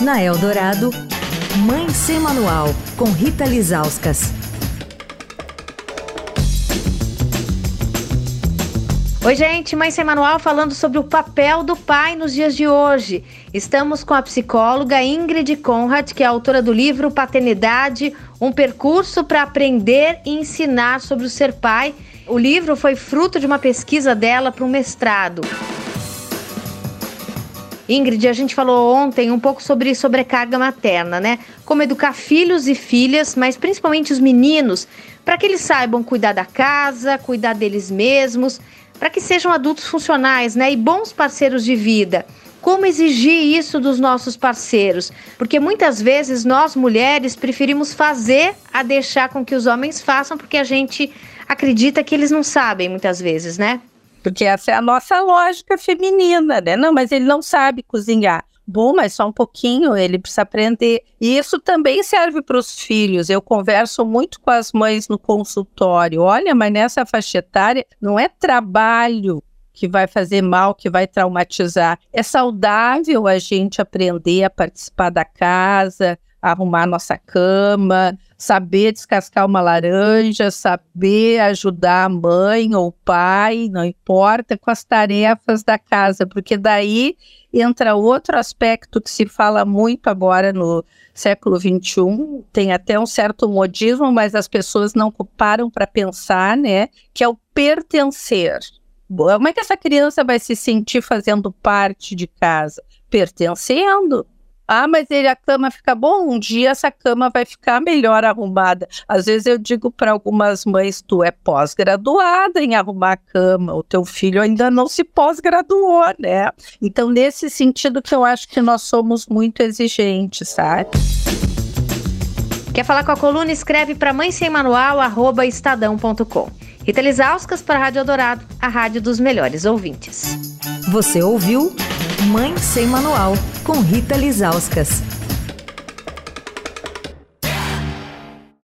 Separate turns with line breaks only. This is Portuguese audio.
Na Eldorado, Mãe Sem Manual, com Rita Lizauskas.
Oi, gente, Mãe Sem Manual falando sobre o papel do pai nos dias de hoje. Estamos com a psicóloga Ingrid Conrad, que é autora do livro Paternidade, um percurso para aprender e ensinar sobre o ser pai. O livro foi fruto de uma pesquisa dela para um mestrado. Ingrid, a gente falou ontem um pouco sobre sobrecarga materna, né? Como educar filhos e filhas, mas principalmente os meninos, para que eles saibam cuidar da casa, cuidar deles mesmos para que sejam adultos funcionais, né, e bons parceiros de vida. Como exigir isso dos nossos parceiros? Porque muitas vezes nós mulheres preferimos fazer a deixar com que os homens façam, porque a gente acredita que eles não sabem muitas vezes, né?
Porque essa é a nossa lógica feminina, né? Não, mas ele não sabe cozinhar. Bom, mas só um pouquinho, ele precisa aprender. E isso também serve para os filhos. Eu converso muito com as mães no consultório. Olha, mas nessa faixa etária não é trabalho que vai fazer mal, que vai traumatizar. É saudável a gente aprender a participar da casa, arrumar nossa cama, saber descascar uma laranja, saber ajudar a mãe ou o pai, não importa, com as tarefas da casa, porque daí entra outro aspecto que se fala muito agora no século XXI, tem até um certo modismo, mas as pessoas não param para pensar, né, que é o pertencer. Como é que essa criança vai se sentir fazendo parte de casa? Pertencendo. Ah, mas ele a cama fica bom. Um dia essa cama vai ficar melhor arrumada. Às vezes eu digo para algumas mães: tu é pós-graduada em arrumar a cama, o teu filho ainda não se pós-graduou, né? Então, nesse sentido que eu acho que nós somos muito exigentes, sabe?
Quer falar com a coluna? Escreve para mãe sem manual, arroba estadão.com. Rita Lisauskas para a Rádio Eldorado, a rádio dos melhores ouvintes.
Você ouviu Mãe Sem Manual, com Rita Lisauskas.